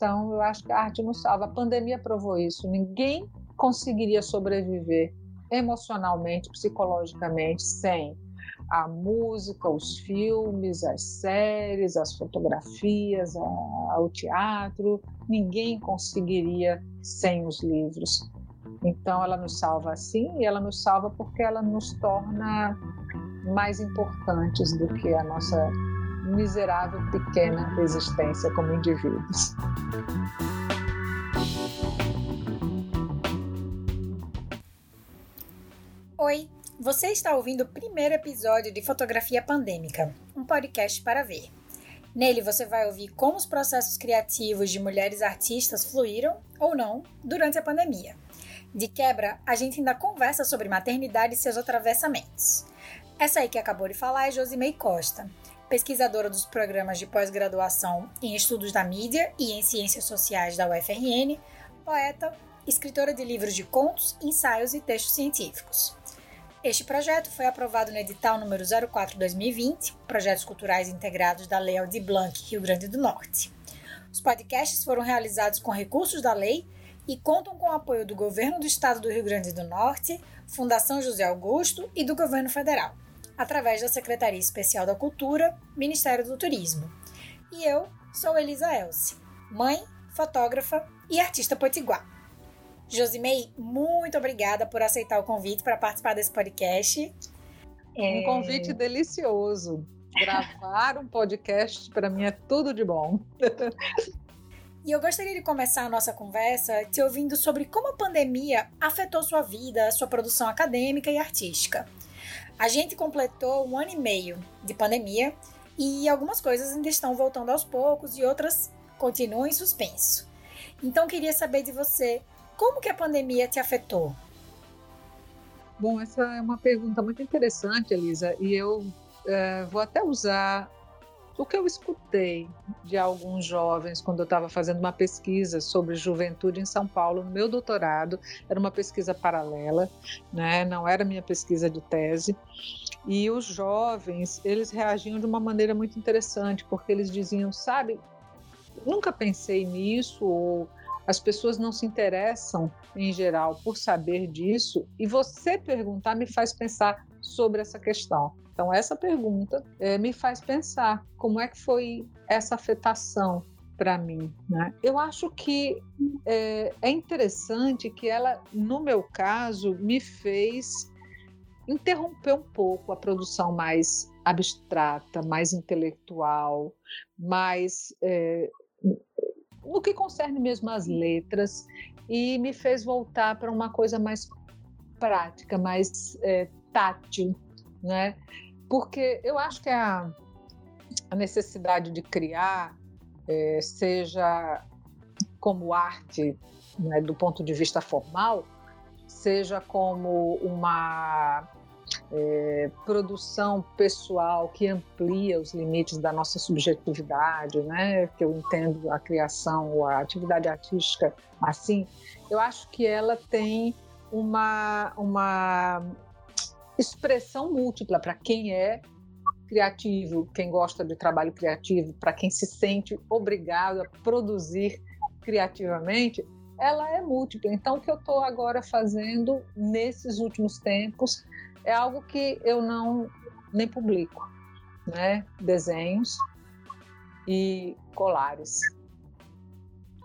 Então, eu acho que a arte nos salva. A pandemia provou isso. Ninguém conseguiria sobreviver emocionalmente, psicologicamente, sem a música, os filmes, as séries, as fotografias, a, o teatro. Ninguém conseguiria sem os livros. Então, ela nos salva assim, e ela nos salva porque ela nos torna mais importantes do que a nossa miserável pequena existência como indivíduos. Oi, você está ouvindo o primeiro episódio de Fotografia Pandêmica, um podcast para ver. Nele você vai ouvir como os processos criativos de mulheres artistas fluíram ou não durante a pandemia. De quebra, a gente ainda conversa sobre maternidade e seus atravessamentos. Essa aí que acabou de falar é Josimei Costa, pesquisadora dos programas de pós-graduação em Estudos da Mídia e em Ciências Sociais da UFRN, poeta, escritora de livros de contos, ensaios e textos científicos. Este projeto foi aprovado no edital número 04-2020, Projetos Culturais Integrados da Lei Aldir Blanc, Rio Grande do Norte. Os podcasts foram realizados com recursos da lei e contam com o apoio do Governo do Estado do Rio Grande do Norte, Fundação José Augusto e do Governo Federal, através da Secretaria Especial da Cultura, Ministério do Turismo. E eu sou Elisa Elce, mãe, fotógrafa e artista potiguar. Josimei, muito obrigada por aceitar o convite para participar desse podcast. Um convite delicioso. Gravar um podcast para mim é tudo de bom. E eu gostaria de começar a nossa conversa te ouvindo sobre como a pandemia afetou sua vida, sua produção acadêmica e artística. A gente completou um ano e meio de pandemia e algumas coisas ainda estão voltando aos poucos e outras continuam em suspenso. Então queria saber de você como que a pandemia te afetou? Bom, essa é uma pergunta muito interessante, Elisa, e eu é, vou até usar o que eu escutei de alguns jovens quando eu estava fazendo uma pesquisa sobre juventude em São Paulo, no meu doutorado, era uma pesquisa paralela, né? não era minha pesquisa de tese, e os jovens, eles reagiam de uma maneira muito interessante, porque eles diziam, sabe, nunca pensei nisso, ou as pessoas não se interessam, em geral, por saber disso, e você perguntar me faz pensar sobre essa questão. Então, essa pergunta é, me faz pensar como é que foi essa afetação para mim. Né? Eu acho que é, é interessante que ela, no meu caso, me fez interromper um pouco a produção mais abstrata, mais intelectual, mais é, no que concerne mesmo as letras, e me fez voltar para uma coisa mais prática, mais é, tátil, né? Porque eu acho que a, a necessidade de criar, é, seja como arte, né, do ponto de vista formal, seja como uma é, produção pessoal que amplia os limites da nossa subjetividade, né? Que eu entendo a criação ou a atividade artística assim, eu acho que ela tem uma, uma expressão múltipla para quem é criativo, quem gosta de trabalho criativo, para quem se sente obrigado a produzir criativamente, ela é múltipla. Então, o que eu estou agora fazendo nesses últimos tempos é algo que eu não nem publico, né? Desenhos e colares.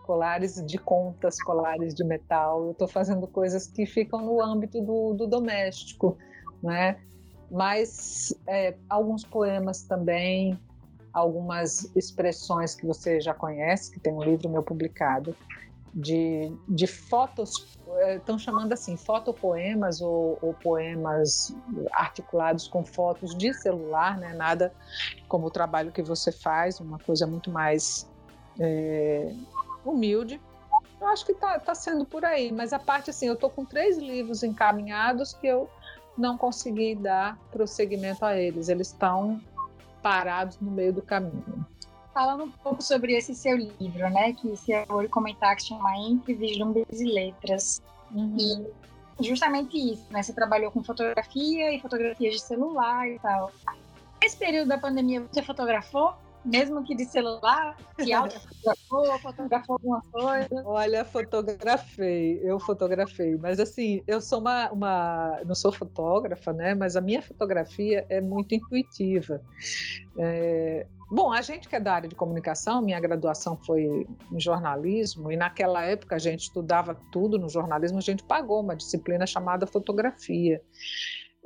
Colares de contas, colares de metal. Eu estou fazendo coisas que ficam no âmbito do, do doméstico, né? Mas é, alguns poemas também, algumas expressões que você já conhece, que tem um livro meu publicado, de, de fotos, estão chamando assim, fotopoemas ou, ou poemas articulados com fotos de celular, né? nada como o trabalho que você faz, uma coisa muito mais é, humilde. Eu acho que está tá sendo por aí, mas a parte assim, eu estou com três livros encaminhados que eu não consegui dar prosseguimento a eles, eles estão parados no meio do caminho falando um pouco sobre esse seu livro, né? Que se eu vou comentar que chama Entre Vislumbres e Letras. Uhum. E justamente isso, né? Você trabalhou com fotografia e fotografias de celular e tal. Nesse período da pandemia, você fotografou? Mesmo que de celular, que autofotografou, fotografou alguma coisa? Olha, fotografei, eu fotografei, mas assim, eu sou uma, uma não sou fotógrafa, né? Mas a minha fotografia é muito intuitiva. É, Bom, a gente que é da área de comunicação, minha graduação foi em jornalismo, e naquela época a gente estudava tudo no jornalismo, a gente pagou uma disciplina chamada fotografia.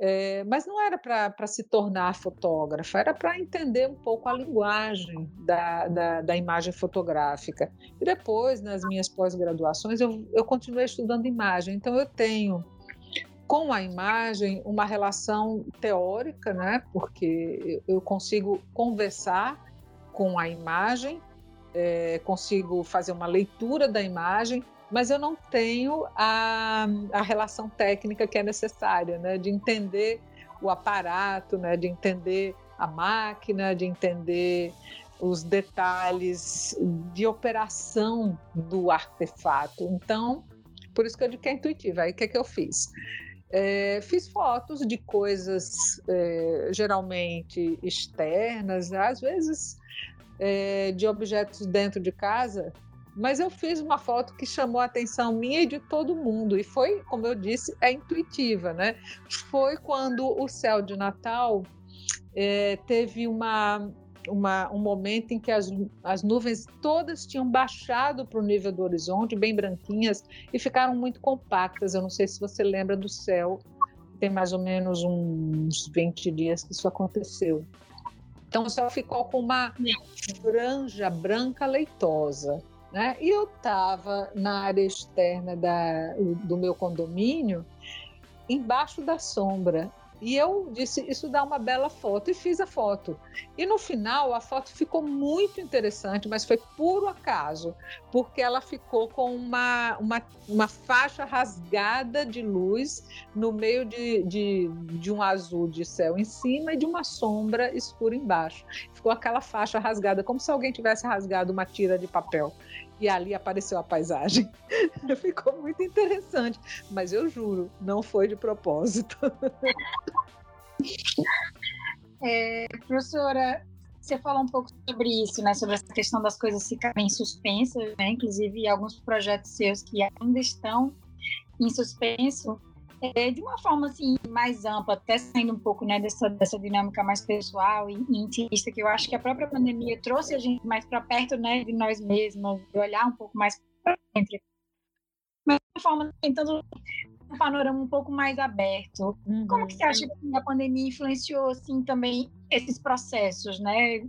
É, mas não era para se tornar fotógrafa, era para entender um pouco a linguagem da, da, da, imagem fotográfica. E depois, nas minhas pós-graduações, eu, eu continuei estudando imagem. Então, eu tenho com a imagem uma relação teórica, né? Porque eu consigo conversar com a imagem, é, consigo fazer uma leitura da imagem, mas eu não tenho a, a relação técnica que é necessária, né, de entender o aparato, né, de entender a máquina, de entender os detalhes de operação do artefato. Então, por isso que eu digo que é intuitiva. Aí o que, é que eu fiz? É, fiz fotos de coisas é, geralmente externas, às vezes é, de objetos dentro de casa, mas eu fiz uma foto que chamou a atenção minha e de todo mundo, e foi, como eu disse, é intuitiva, né? Foi quando o céu de Natal é, teve uma, uma, um momento em que as, as nuvens todas tinham baixado para o nível do horizonte, bem branquinhas, e ficaram muito compactas. Eu não sei se você lembra do céu, tem mais ou menos uns 20 dias que isso aconteceu. Então o céu ficou com uma franja branca leitosa. Né? E eu estava na área externa da, do meu condomínio, embaixo da sombra. E eu disse, isso dá uma bela foto, e fiz a foto. E no final, a foto ficou muito interessante, mas foi puro acaso, porque ela ficou com uma, uma, uma faixa rasgada de luz no meio de, de, de um azul de céu em cima e de uma sombra escura embaixo. Ficou aquela faixa rasgada, como se alguém tivesse rasgado uma tira de papel e ali apareceu a paisagem. Ficou muito interessante, mas eu juro, não foi de propósito. É, professora, você falou um pouco sobre isso, né? Sobre essa questão das coisas ficarem suspensas, né? Inclusive alguns projetos seus que ainda estão em suspenso é, de uma forma assim mais ampla, até saindo um pouco né, dessa, dessa dinâmica mais pessoal e, e intimista, que eu acho que a própria pandemia trouxe a gente mais para perto né, de nós mesmos, de olhar um pouco mais para dentro. Mas de uma forma tentando um panorama um pouco mais aberto. Uhum. Como que você acha que a pandemia influenciou assim também esses processos, né?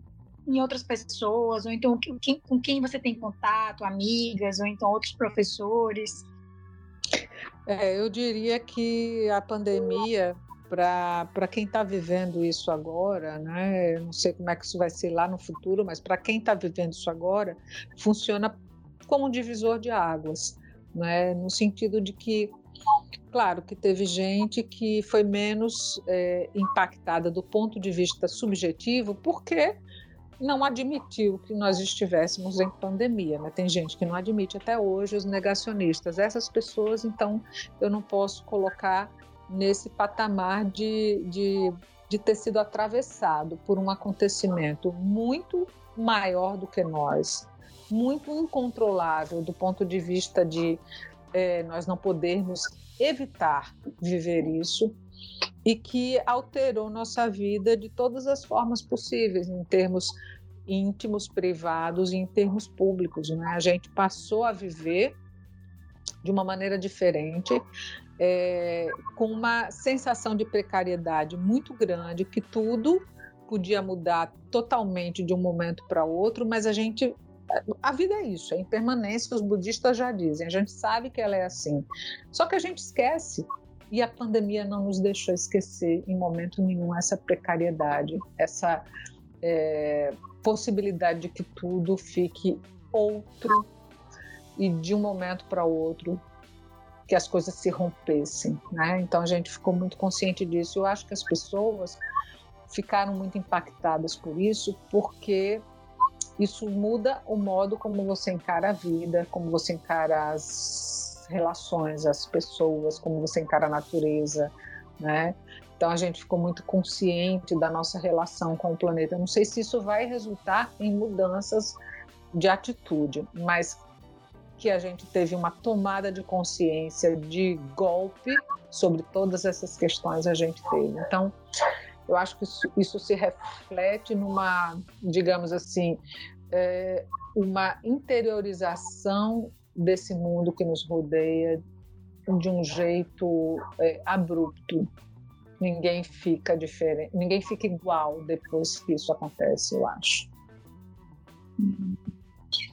Em outras pessoas, ou então com quem você tem contato, amigas, ou então outros professores? É, eu diria que a pandemia, para quem está vivendo isso agora, né, não sei como é que isso vai ser lá no futuro, mas para quem está vivendo isso agora, funciona como um divisor de águas, né, no sentido de que, claro, que teve gente que foi menos é, impactada do ponto de vista subjetivo, porque não admitiu que nós estivéssemos em pandemia. Né? Tem gente que não admite até hoje, os negacionistas. Essas pessoas, então, eu não posso colocar nesse patamar de, de, de ter sido atravessado por um acontecimento muito maior do que nós, muito incontrolável do ponto de vista de é, nós não podermos evitar viver isso e que alterou nossa vida de todas as formas possíveis, em termos íntimos, privados e em termos públicos. Né? A gente passou a viver de uma maneira diferente, é, com uma sensação de precariedade muito grande, que tudo podia mudar totalmente de um momento para outro, mas a gente a vida é isso, é impermanência, os budistas já dizem, a gente sabe que ela é assim. Só que a gente esquece e a pandemia não nos deixou esquecer em momento nenhum essa precariedade, essa é, possibilidade de que tudo fique outro e de um momento para outro que as coisas se rompessem, né? Então a gente ficou muito consciente disso. Eu acho que as pessoas ficaram muito impactadas por isso, porque isso muda o modo como você encara a vida, como você encara as relações, as pessoas, como você encara a natureza, né? Então a gente ficou muito consciente da nossa relação com o planeta. Não sei se isso vai resultar em mudanças de atitude, mas que a gente teve uma tomada de consciência de golpe sobre todas essas questões a gente teve. Então, eu acho que isso, isso se reflete numa, digamos assim, é, uma interiorização desse mundo que nos rodeia de um jeito é, abrupto. Ninguém fica diferente, ninguém fica igual depois que isso acontece, eu acho.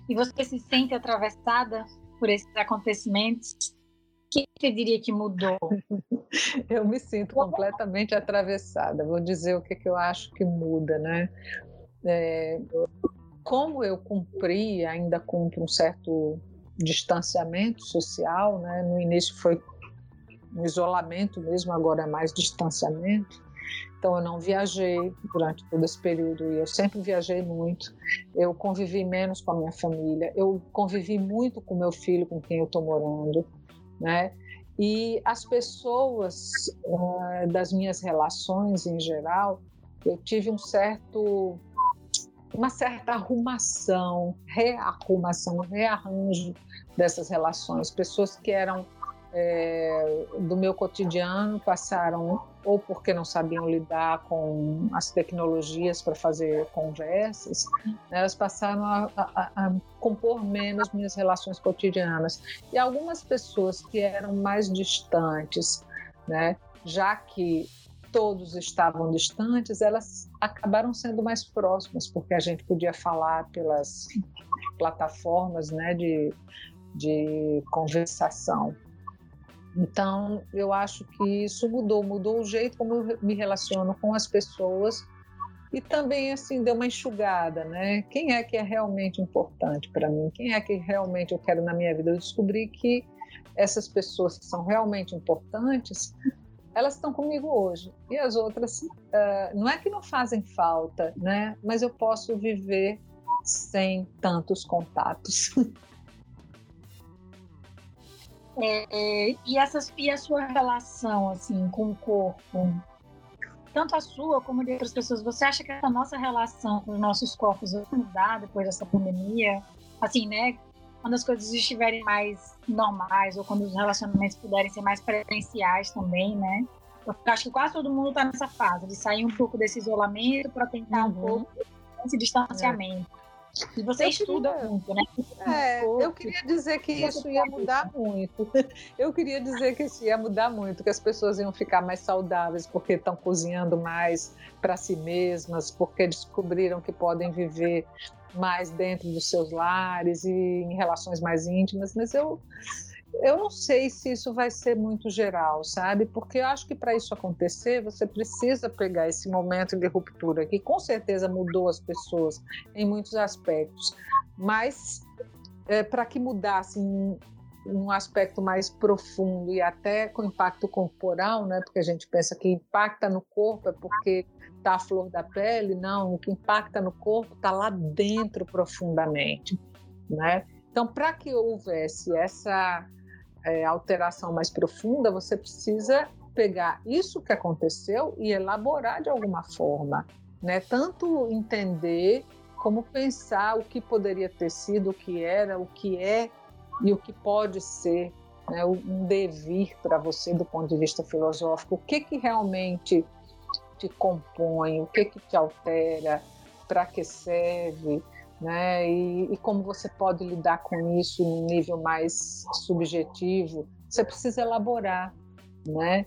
E você se sente atravessada por esses acontecimentos? O que você diria que mudou? eu me sinto completamente atravessada. Vou dizer o que, que eu acho que muda, né? É, como eu cumpri, ainda cumpro um certo distanciamento social, né? No início foi um isolamento mesmo, agora é mais distanciamento. Então eu não viajei durante todo esse período e eu sempre viajei muito. Eu convivi menos com a minha família, eu convivi muito com meu filho, com quem eu estou morando, né? E as pessoas uh, das minhas relações em geral, eu tive um certo uma certa arrumação, rearrumação, rearranjo dessas relações. Pessoas que eram é, do meu cotidiano passaram ou porque não sabiam lidar com as tecnologias para fazer conversas, né, elas passaram a, a, a, compor menos minhas relações cotidianas. E algumas pessoas que eram mais distantes, né, já que todos estavam distantes, elas acabaram sendo mais próximas, porque a gente podia falar pelas plataformas né, de, de conversação. Então, eu acho que isso mudou, mudou o jeito como eu me relaciono com as pessoas e também assim deu uma enxugada, né? Quem é que é realmente importante para mim? Quem é que realmente eu quero na minha vida? Eu descobri que essas pessoas que são realmente importantes, elas estão comigo hoje e as outras uh, não é que não fazem falta, né? Mas eu posso viver sem tantos contatos. É, e, essas, e a sua relação assim com o corpo, tanto a sua como de outras pessoas, você acha que essa nossa relação com os nossos corpos vai mudar depois dessa pandemia? Assim, né? Quando as coisas estiverem mais normais ou quando os relacionamentos puderem ser mais presenciais também, né? Eu acho que quase todo mundo está nessa fase de sair um pouco desse isolamento para tentar uhum. um pouco esse distanciamento. É. E você eu estuda queria, muito, né? É, eu queria dizer que isso ia mudar muito. Eu queria dizer que isso ia mudar muito, que as pessoas iam ficar mais saudáveis porque estão cozinhando mais para si mesmas, porque descobriram que podem viver mais dentro dos seus lares e em relações mais íntimas, mas eu eu não sei se isso vai ser muito geral, sabe? Porque eu acho que para isso acontecer, você precisa pegar esse momento de ruptura, que com certeza mudou as pessoas em muitos aspectos, mas é, para que mudasse um, um aspecto mais profundo e até com impacto corporal, né? Porque a gente pensa que impacta no corpo é porque está a flor da pele, não, o que impacta no corpo está lá dentro profundamente, né? Então, para que houvesse essa é, alteração mais profunda, você precisa pegar isso que aconteceu e elaborar de alguma forma, né? Tanto entender como pensar o que poderia ter sido, o que era, o que é e o que pode ser, né? um devir para você do ponto de vista filosófico, o que que realmente te compõe, o que que te altera, para que serve, né? E, e, como você pode lidar com isso em nível mais subjetivo, você precisa elaborar, né?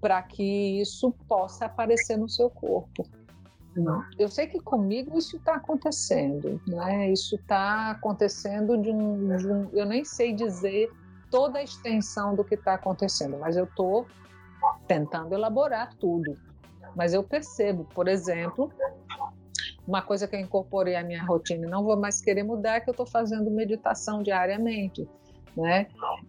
Para que isso possa aparecer no seu corpo. Eu sei que comigo isso está acontecendo, né? Isso está acontecendo de um, de um, eu nem sei dizer toda a extensão do que está acontecendo, mas eu estou tentando elaborar tudo. Mas eu percebo, por exemplo, uma coisa que eu incorporei à minha rotina e não vou mais querer mudar é que eu estou fazendo meditação diariamente. Né?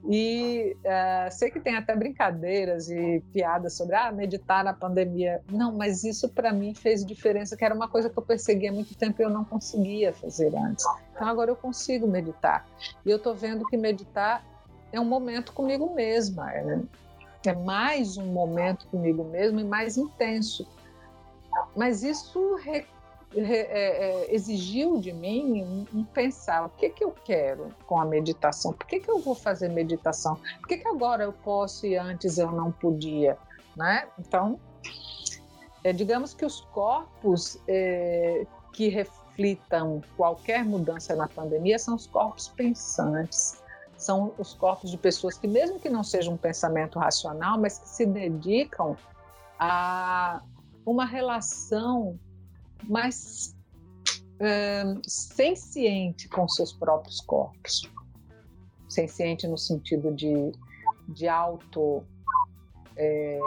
E uh, sei que tem até brincadeiras e piadas sobre ah, meditar na pandemia. Não, mas isso para mim fez diferença, que era uma coisa que eu perseguia há muito tempo e eu não conseguia fazer antes. Então agora eu consigo meditar. E eu estou vendo que meditar é um momento comigo mesma. É, é mais um momento comigo mesmo e mais intenso. Mas isso é, é, exigiu de mim um, um, pensar: o que, que eu quero com a meditação? Por que, que eu vou fazer meditação? Por que, que agora eu posso e antes eu não podia? Né? Então, é, digamos que os corpos é, que reflitam qualquer mudança na pandemia são os corpos pensantes são os corpos de pessoas que, mesmo que não seja um pensamento racional, mas que se dedicam a uma relação mais é, senciente com seus próprios corpos. Senciente no sentido de, de auto é,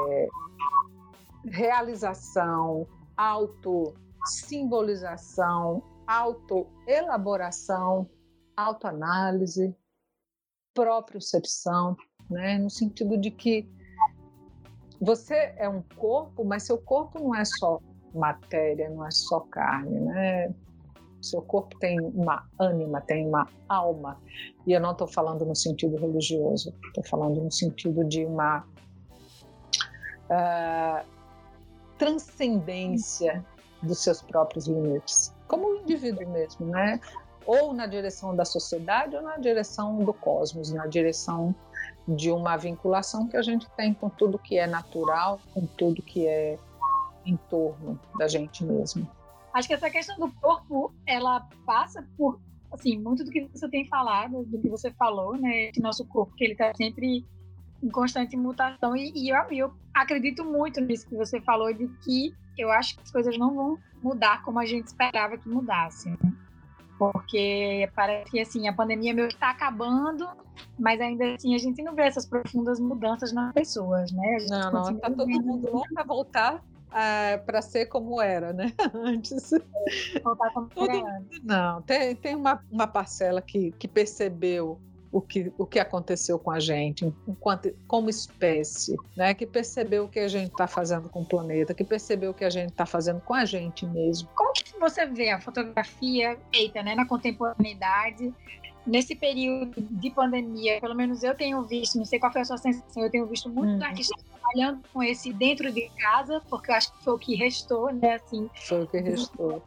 realização, auto simbolização, auto elaboração, autoanálise, propriocepção, né? no sentido de que você é um corpo, mas seu corpo não é só matéria, não é só carne, né? Seu corpo tem uma ânima, tem uma alma. E eu não estou falando no sentido religioso, estou falando no sentido de uma uh, transcendência dos seus próprios limites, como um indivíduo mesmo, né? ou na direção da sociedade ou na direção do cosmos, na direção de uma vinculação que a gente tem com tudo que é natural, com tudo que é em torno da gente mesmo. Acho que essa questão do corpo, ela passa por, assim, muito do que você tem falado, do que você falou, né? De nosso corpo, que ele está sempre em constante mutação. E, e eu, eu acredito muito nisso que você falou, de que eu acho que as coisas não vão mudar como a gente esperava que mudassem. Né? porque parece que assim a pandemia meio que está acabando, mas ainda assim a gente não vê essas profundas mudanças nas pessoas, né? não, não, está todo mundo louco para voltar uh, ah, para ser como era, né? Antes. Voltar como todo, era. Não, tem, tem uma, uma parcela que, que percebeu o que, o que aconteceu com a gente enquanto, como espécie, né? que percebeu o que a gente está fazendo com o planeta, que percebeu o que a gente está fazendo com a gente mesmo. Como que você vê a fotografia feita né, na contemporaneidade nesse período de pandemia, pelo menos eu tenho visto, não sei qual foi a sua sensação, eu tenho visto muitos hum. artistas trabalhando com esse dentro de casa, porque eu acho que foi o que restou, né, assim. Foi o que restou.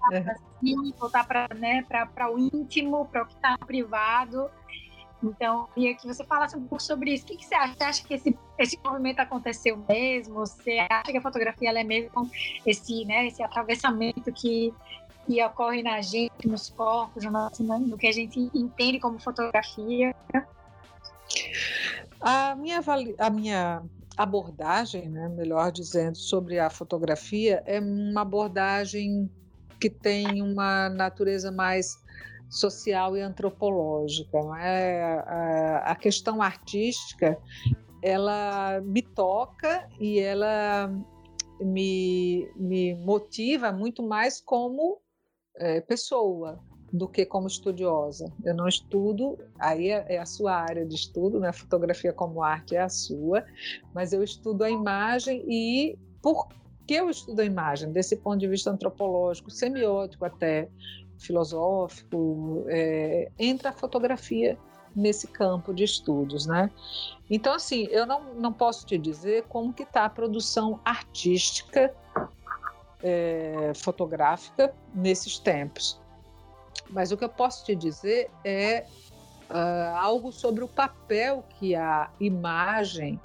Voltar para né, o íntimo, para o que está privado. Então, queria que você falasse um pouco sobre isso. O que, que você acha? Você acha que esse, esse movimento aconteceu mesmo? Você acha que a fotografia é mesmo esse, né, esse atravessamento que, que ocorre na gente, nos corpos, no, nosso, no que a gente entende como fotografia? A minha, a minha abordagem, né, melhor dizendo, sobre a fotografia é uma abordagem que tem uma natureza mais social e antropológica. É? A, questão artística ela me toca e ela me, me motiva muito mais como é, pessoa do que como estudiosa. Eu não estudo, aí é, é, a sua área de estudo, né? Fotografia como arte é a sua, mas eu estudo a imagem e por que eu estudo a imagem? Desse ponto de vista antropológico, semiótico até, filosófico, é, entra a fotografia nesse campo de estudos, né? Então, assim, eu não, não posso te dizer como que está a produção artística é, fotográfica nesses tempos, mas o que eu posso te dizer é uh, algo sobre o papel que a imagem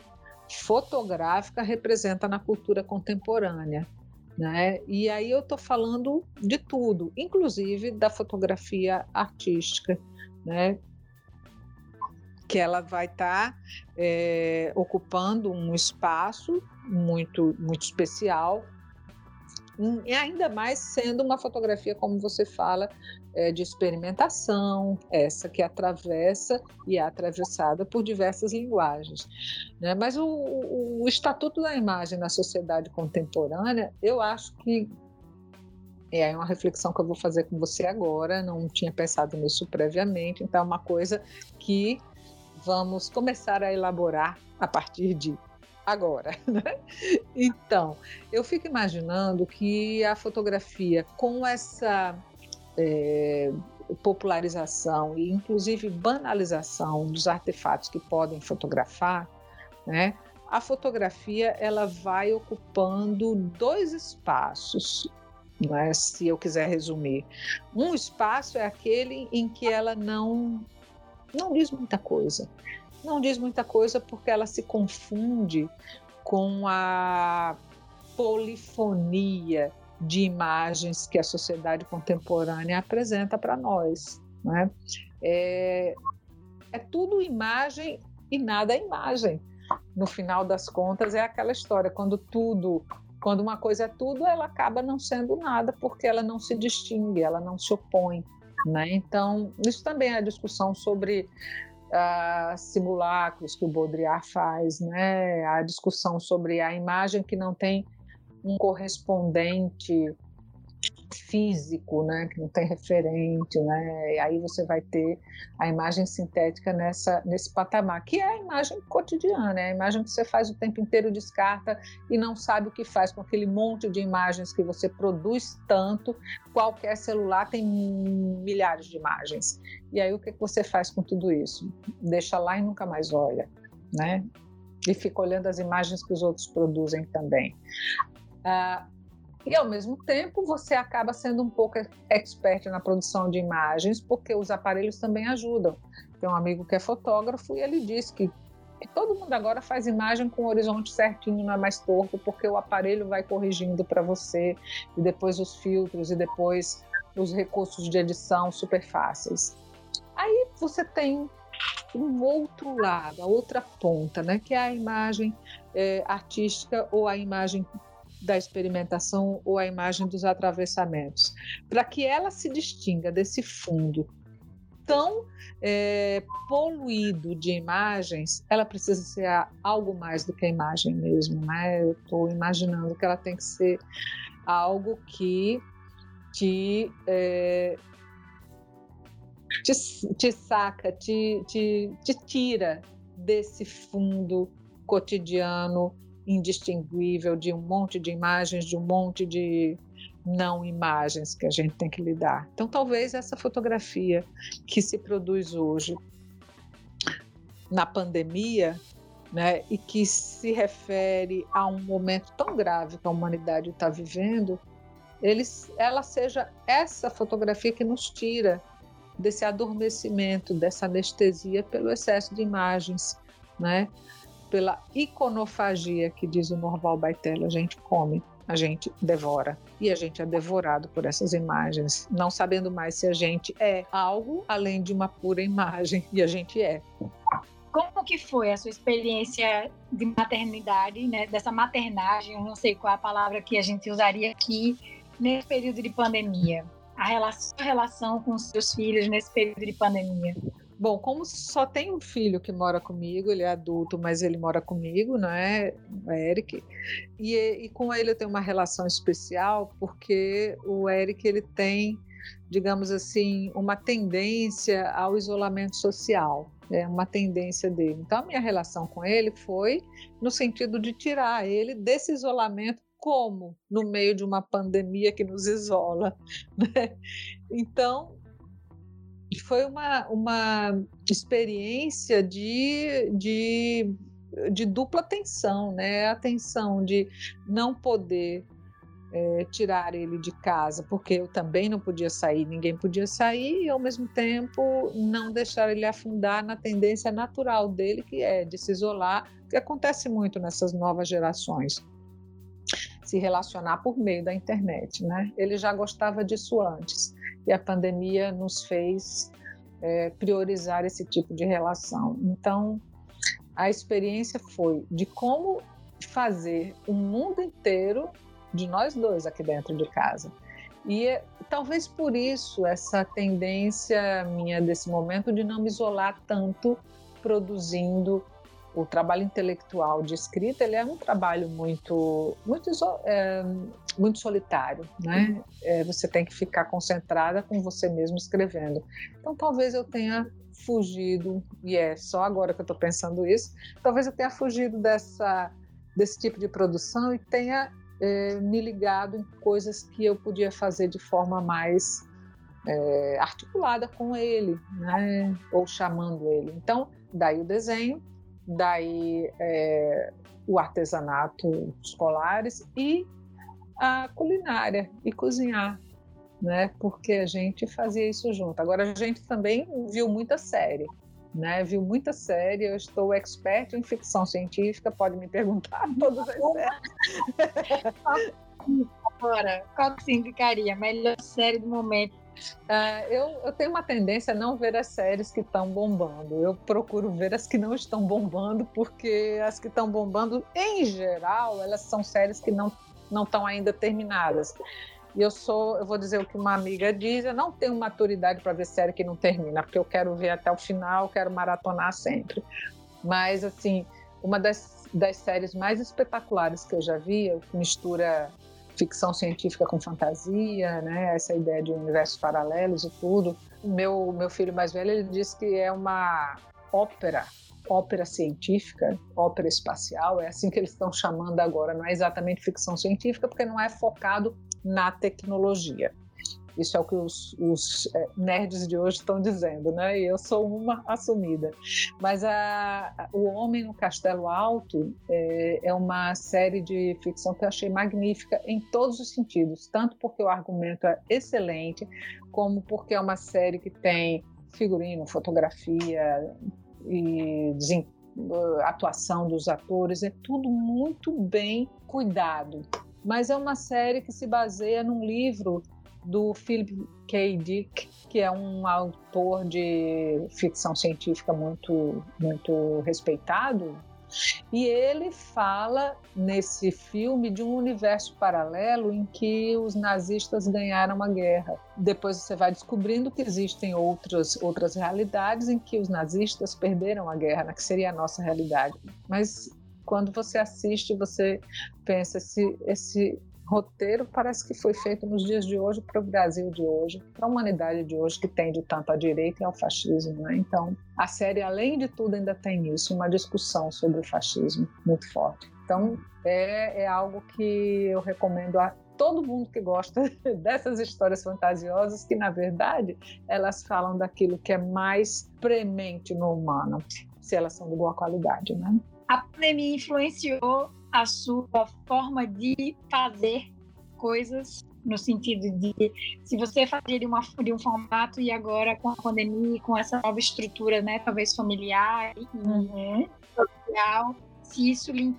fotográfica representa na cultura contemporânea. Né? E aí eu estou falando de tudo, inclusive da fotografia artística, né? que ela vai estar tá, é, ocupando um espaço muito, muito especial e ainda mais sendo uma fotografia, como você fala, é, de experimentação, essa que atravessa e é atravessada por diversas linguagens. Né? Mas o, o, o Estatuto da Imagem na sociedade contemporânea, eu acho que é uma reflexão que eu vou fazer com você agora, não tinha pensado nisso previamente, então é uma coisa que vamos começar a elaborar a partir de agora. Né? Então, eu fico imaginando que a fotografia, com essa é, popularização e, inclusive, banalização dos artefatos que podem fotografar, né? a fotografia ela vai ocupando dois espaços, né, se eu quiser resumir. Um espaço é aquele em que ela não não diz muita coisa. Não diz muita coisa porque ela se confunde com a polifonia de imagens que a sociedade contemporânea apresenta para nós. Né? É, é tudo imagem e nada é imagem. No final das contas, é aquela história: quando tudo, quando uma coisa é tudo, ela acaba não sendo nada, porque ela não se distingue, ela não se opõe. Né? Então, isso também é a discussão sobre uh, simulacros que o Baudrillard faz, né? a discussão sobre a imagem que não tem um correspondente físico, né, que não tem referente, né, e aí você vai ter a imagem sintética nessa nesse patamar, que é a imagem cotidiana, é a imagem que você faz o tempo inteiro, descarta e não sabe o que faz com aquele monte de imagens que você produz tanto, qualquer celular tem milhares de imagens. E aí o que você faz com tudo isso? Deixa lá e nunca mais olha, né? E fica olhando as imagens que os outros produzem também. Ah, e ao mesmo tempo você acaba sendo um pouco expert na produção de imagens, porque os aparelhos também ajudam. Tem um amigo que é fotógrafo e ele diz que, todo mundo agora faz imagem com o horizonte certinho, não é mais torto, porque o aparelho vai corrigindo para você, e depois os filtros, e depois os recursos de edição super fáceis. Aí você tem um outro lado, a outra ponta, né, que é a imagem é, artística ou a imagem da experimentação ou a imagem dos atravessamentos, para que ela se distinga desse fundo tão é, poluído de imagens, ela precisa ser algo mais do que a imagem mesmo, né? Eu estou imaginando que ela tem que ser algo que te, é, te, te, saca, te, te, te tira desse fundo cotidiano indistinguível de um monte de imagens, de um monte de não imagens que a gente tem que lidar. Então, talvez essa fotografia que se produz hoje na pandemia, né, e que se refere a um momento tão grave que a humanidade está vivendo, eles, ela seja essa fotografia que nos tira desse adormecimento, dessa anestesia pelo excesso de imagens, né? Pela iconofagia que diz o Norval Baitelo, a gente come, a gente devora e a gente é devorado por essas imagens, não sabendo mais se a gente é algo além de uma pura imagem e a gente é. Como que foi a sua experiência de maternidade, né, dessa maternagem, não sei qual é a palavra que a gente usaria aqui nesse período de pandemia? A relação, a relação com os seus filhos nesse período de pandemia? Bom, como só tem um filho que mora comigo, ele é adulto, mas ele mora comigo, né, o Eric, e, e com ele eu tenho uma relação especial porque o Eric ele tem, digamos assim, uma tendência ao isolamento social, é uma tendência dele. Então a minha relação com ele foi no sentido de tirar ele desse isolamento como no meio de uma pandemia que nos isola, né? Então foi uma, uma experiência de, de, de dupla tensão, né? A tensão de não poder é, tirar ele de casa, porque eu também não podia sair, ninguém podia sair, e ao mesmo tempo não deixar ele afundar na tendência natural dele, que é de se isolar, que acontece muito nessas novas gerações. Se relacionar por meio da internet, né? Ele já gostava disso antes e a pandemia nos fez é, priorizar esse tipo de relação. Então, a experiência foi de como fazer o mundo inteiro de nós dois aqui dentro de casa. E talvez por isso essa tendência minha desse momento de não me isolar tanto produzindo o trabalho intelectual de escrita ele é um trabalho muito muito é, muito solitário né? É, você tem que ficar concentrada com você mesmo escrevendo. Então talvez eu tenha fugido e é só agora que eu estou pensando isso talvez eu tenha fugido dessa desse tipo de produção e tenha é, me ligado em coisas que eu podia fazer de forma mais é, articulada com ele né? Ou chamando ele. Então daí o desenho daí é, o artesanato escolares e a culinária e cozinhar, né? Porque a gente fazia isso junto. Agora a gente também viu muita série, né? Viu muita série. Eu estou expert em ficção científica. Pode me perguntar todas as séries. Agora, qual que você indicaria? Melhor série do momento? Uh, eu, eu, tenho uma tendência a não ver as séries que estão bombando. Eu procuro ver as que não estão bombando, porque as que estão bombando, em geral, elas são séries que não não estão ainda terminadas. E eu sou, eu vou dizer o que uma amiga diz, eu não tenho maturidade para ver série que não termina, porque eu quero ver até o final, quero maratonar sempre. Mas, assim, uma das, das séries mais espetaculares que eu já vi, que mistura ficção científica com fantasia, né? Essa ideia de universos paralelos e tudo. Meu meu filho mais velho ele diz que é uma ópera ópera científica, ópera espacial, é assim que eles estão chamando agora, não é exatamente ficção científica, porque não é focado na tecnologia. Isso é o que os, os é, nerds de hoje estão dizendo, né? E eu sou uma assumida. Mas a, O Homem no Castelo Alto é, é, uma série de ficção que eu achei magnífica em todos os sentidos, tanto porque o argumento é excelente, como porque é uma série que tem figurino, fotografia, e atuação dos atores, é tudo muito bem cuidado. Mas é uma série que se baseia num livro do Philip K. Dick, que é um autor de ficção científica muito, muito respeitado e ele fala nesse filme de um universo paralelo em que os nazistas ganharam a guerra. Depois você vai descobrindo que existem outras, outras realidades em que os nazistas perderam a guerra, né, que seria a nossa realidade. Mas quando você assiste, você pensa: esse, esse roteiro parece que foi feito nos dias de hoje para o Brasil de hoje, para a humanidade de hoje que tende tanto à direita e ao fascismo. Né? Então, a série, além de tudo, ainda tem isso, uma discussão sobre o fascismo muito forte. Então, é, é algo que eu recomendo a todo mundo que gosta dessas histórias fantasiosas, que na verdade elas falam daquilo que é mais premente no humano, se elas são de boa qualidade, né? A pandemia influenciou a sua forma de fazer coisas no sentido de se você fazia de, uma, de um formato e agora com a pandemia, com essa nova estrutura, né, talvez familiar e uhum. social, se isso lhe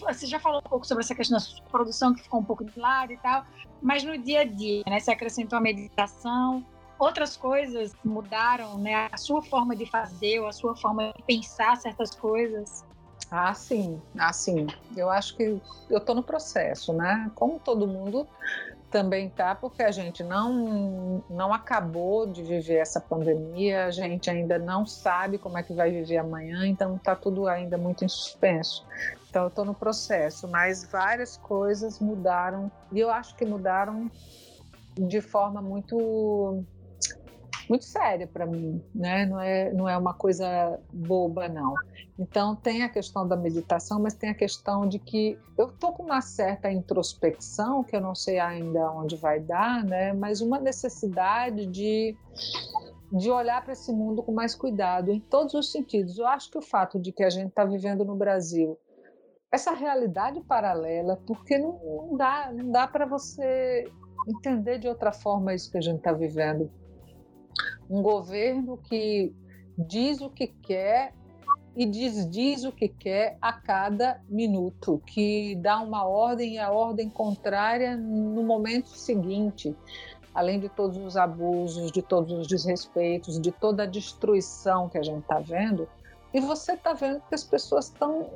você já falou um pouco sobre essa questão da produção que ficou um pouco de lado e tal, mas no dia a dia, né, você acrescentou a meditação, outras coisas mudaram, né, a sua forma de fazer ou a sua forma de pensar certas coisas. Ah, sim, ah, sim. Eu acho que eu estou no processo, né? Como todo mundo também tá, porque a gente não, não acabou de viver essa pandemia, a gente ainda não sabe como é que vai viver amanhã, então está tudo ainda muito em suspenso. Então eu estou no processo, mas várias coisas mudaram e eu acho que mudaram de forma muito muito séria para mim, né? Não é, não é uma coisa boba, não. Então, tem a questão da meditação, mas tem a questão de que eu estou com uma certa introspecção, que eu não sei ainda onde vai dar, né? Mas uma necessidade de de olhar para esse mundo com mais cuidado em todos os sentidos. Eu acho que o fato de que a gente está vivendo no Brasil essa realidade paralela, porque não, não dá, não dá para você entender de outra forma isso que a gente está vivendo um governo que diz o que quer e desdiz o que quer a cada minuto, que dá uma ordem e a ordem contrária no momento seguinte, além de todos os abusos, de todos os desrespeitos, de toda a destruição que a gente está vendo. E você está vendo que as pessoas estão,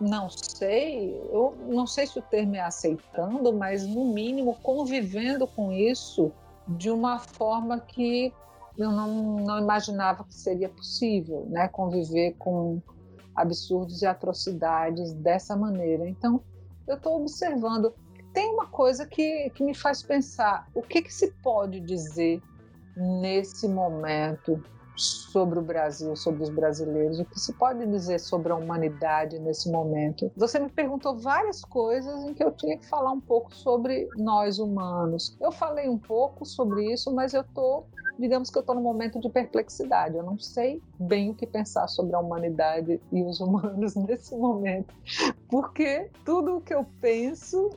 não sei, eu não sei se o termo é aceitando, mas no mínimo convivendo com isso de uma forma que eu não, não imaginava que seria possível né, conviver com absurdos e atrocidades dessa maneira. Então, eu estou observando. Tem uma coisa que, que me faz pensar: o que, que se pode dizer nesse momento sobre o Brasil, sobre os brasileiros, o que se pode dizer sobre a humanidade nesse momento. Você me perguntou várias coisas em que eu tinha que falar um pouco sobre nós humanos. Eu falei um pouco sobre isso, mas eu estou digamos que eu estou num momento de perplexidade. Eu não sei bem o que pensar sobre a humanidade e os humanos nesse momento, porque tudo o que eu penso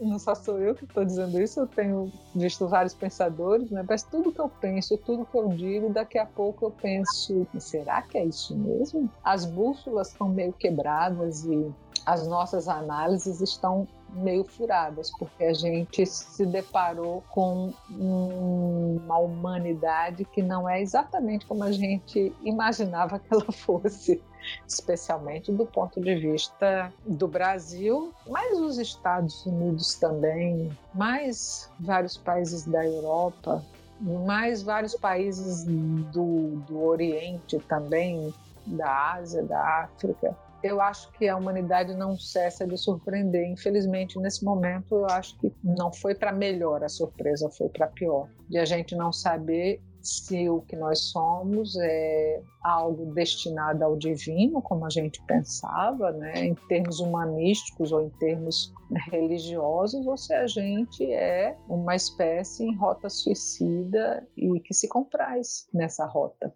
não só sou eu que estou dizendo isso, eu tenho visto vários pensadores, né? mas tudo que eu penso, tudo que eu digo, daqui a pouco eu penso, será que é isso mesmo? As bússolas estão meio quebradas e as nossas análises estão meio furadas, porque a gente se deparou com uma humanidade que não é exatamente como a gente imaginava que ela fosse especialmente do ponto de vista do Brasil, mas os Estados Unidos também, mais vários países da Europa, mais vários países do, do Oriente também, da Ásia, da África. Eu acho que a humanidade não cessa de surpreender. Infelizmente, nesse momento, eu acho que não foi para melhor a surpresa, foi para pior. De a gente não saber se o que nós somos é algo destinado ao divino, como a gente pensava, né, em termos humanísticos ou em termos religiosos, ou se a gente é uma espécie em rota suicida e que se compraz nessa rota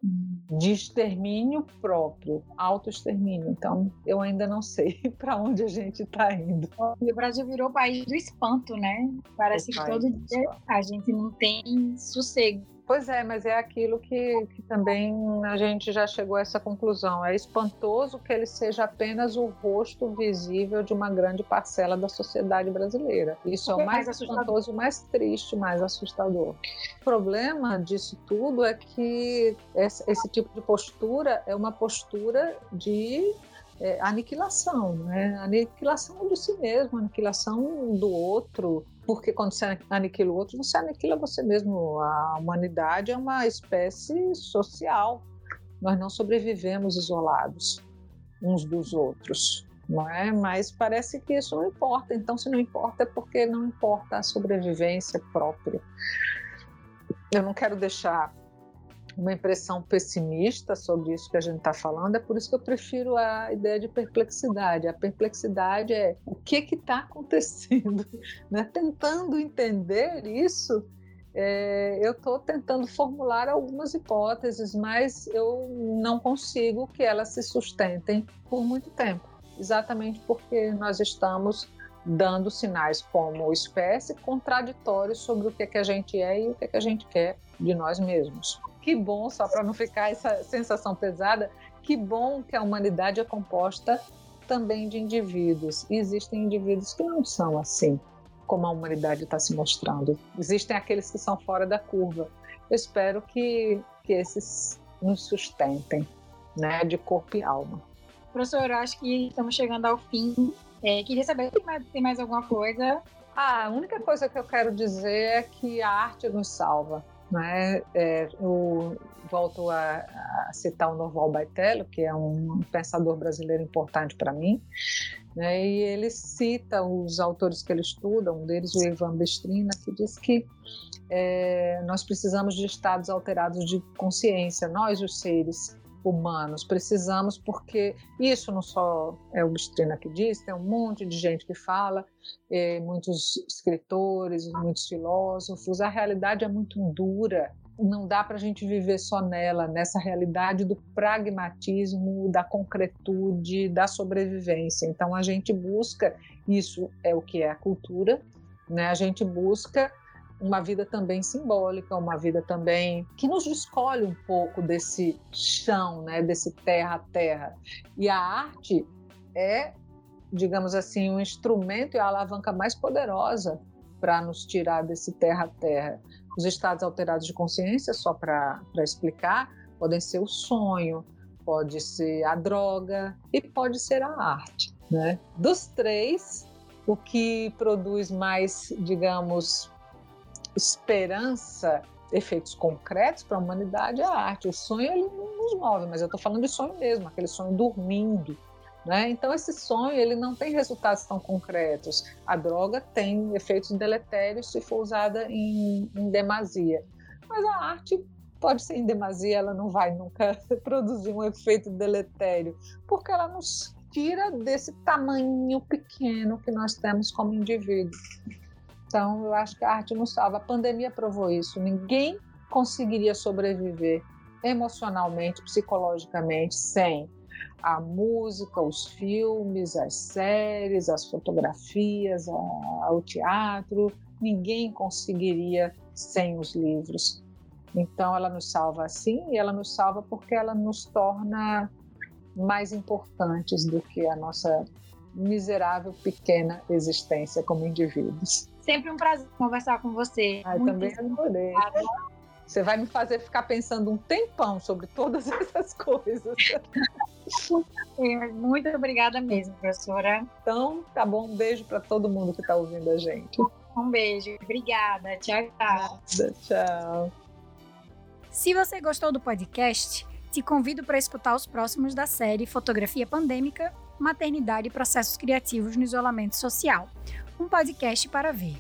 de extermínio próprio, autoextermínio. Então, eu ainda não sei para onde a gente está indo. E o Brasil virou país do espanto, né? Parece que todo dia a gente não tem sossego Pois é, mas é aquilo que, que, também a gente já chegou a essa conclusão. É espantoso que ele seja apenas o rosto visível de uma grande parcela da sociedade brasileira. Isso é o mais, mais espantoso, o mais triste, o mais assustador. O problema disso tudo é que esse, esse tipo de postura é uma postura de é, aniquilação, né? Aniquilação de si mesmo, aniquilação do outro, porque quando você aniquila o outro, você aniquila você mesmo. A humanidade é uma espécie social. Nós não sobrevivemos isolados uns dos outros, não é? Mas parece que isso não importa. Então, se não importa, é porque não importa a sobrevivência própria. Eu não quero deixar uma impressão pessimista sobre isso que a gente está falando, é por isso que eu prefiro a ideia de perplexidade. A perplexidade é o que está acontecendo, né? tentando entender isso. É, eu estou tentando formular algumas hipóteses, mas eu não consigo que elas se sustentem por muito tempo, exatamente porque nós estamos dando sinais como espécie contraditórios sobre o que, é que a gente é e o que, é que a gente quer de nós mesmos que bom, só para não ficar essa sensação pesada, que bom que a humanidade é composta também de indivíduos. E existem indivíduos que não são assim, como a humanidade está se mostrando. Existem aqueles que são fora da curva. Eu espero que, que esses nos sustentem, né, de corpo e alma. Professor, eu acho que estamos chegando ao fim. É, queria saber se tem mais alguma coisa. Ah, a única coisa que eu quero dizer é que a arte nos salva. Né? É, eu volto a, a, citar o Norval Baitello, que é um pensador brasileiro importante para mim, né? e ele cita os autores que ele estuda, um deles o Ivan Bestrina, que diz que é, nós precisamos de estados alterados de consciência, nós os seres humanos precisamos, porque isso não só é o Bestrina que diz, tem um monte de gente que fala, é, muitos escritores, muitos filósofos, a realidade é muito dura, não dá para a gente viver só nela, nessa realidade do pragmatismo, da concretude, da sobrevivência. Então a gente busca, isso é o que é a cultura, né? a gente busca uma vida também simbólica, uma vida também que nos escolhe um pouco desse chão, né, desse terra a terra. E a arte é, digamos assim, um instrumento e a alavanca mais poderosa para nos tirar desse terra a terra. Os estados alterados de consciência, só para explicar, podem ser o sonho, pode ser a droga e pode ser a arte. Né? Dos três, o que produz mais, digamos, esperança, efeitos concretos para a humanidade é a arte. O sonho ele não nos move, mas eu estou falando de sonho mesmo, aquele sonho dormindo. Né? Então esse sonho ele não tem resultados tão concretos. A droga tem efeitos deletérios se for usada em, em demasia, mas a arte pode ser em demasia, ela não vai nunca produzir um efeito deletério, porque ela nos tira desse tamanho pequeno que nós temos como indivíduo. Então, eu acho que a arte nos salva. A pandemia provou isso. Ninguém conseguiria sobreviver emocionalmente, psicologicamente, sem a música, os filmes, as séries, as fotografias, a, o teatro. Ninguém conseguiria sem os livros. Então, ela nos salva assim e ela nos salva porque ela nos torna mais importantes do que a nossa miserável pequena existência como indivíduos. Sempre um prazer conversar com você. Ai, também adorei. Você vai me fazer ficar pensando um tempão sobre todas essas coisas. É, muito obrigada mesmo, professora. Então, tá bom. Um beijo para todo mundo que está ouvindo a gente. Um beijo. Obrigada. Tchau, tchau. Tchau. Se você gostou do podcast, te convido para escutar os próximos da série Fotografia Pandêmica, Maternidade e Processos Criativos no Isolamento Social, um podcast para ver.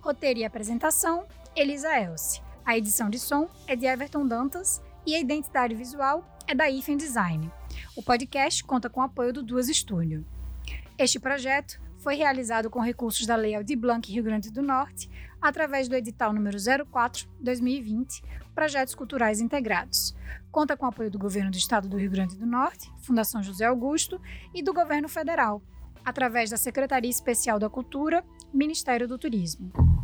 Roteiro e apresentação, Elisa Elce. A edição de som é de Everton Dantas e a identidade visual é da IFEM Design. O podcast conta com o apoio do Duas Estúdio. Este projeto foi realizado com recursos da Lei Aldir Blanc Rio Grande do Norte, através do edital número 04/2020, Projetos Culturais Integrados. Conta com o apoio do Governo do Estado do Rio Grande do Norte, Fundação José Augusto e do Governo Federal, através da Secretaria Especial da Cultura, Ministério do Turismo.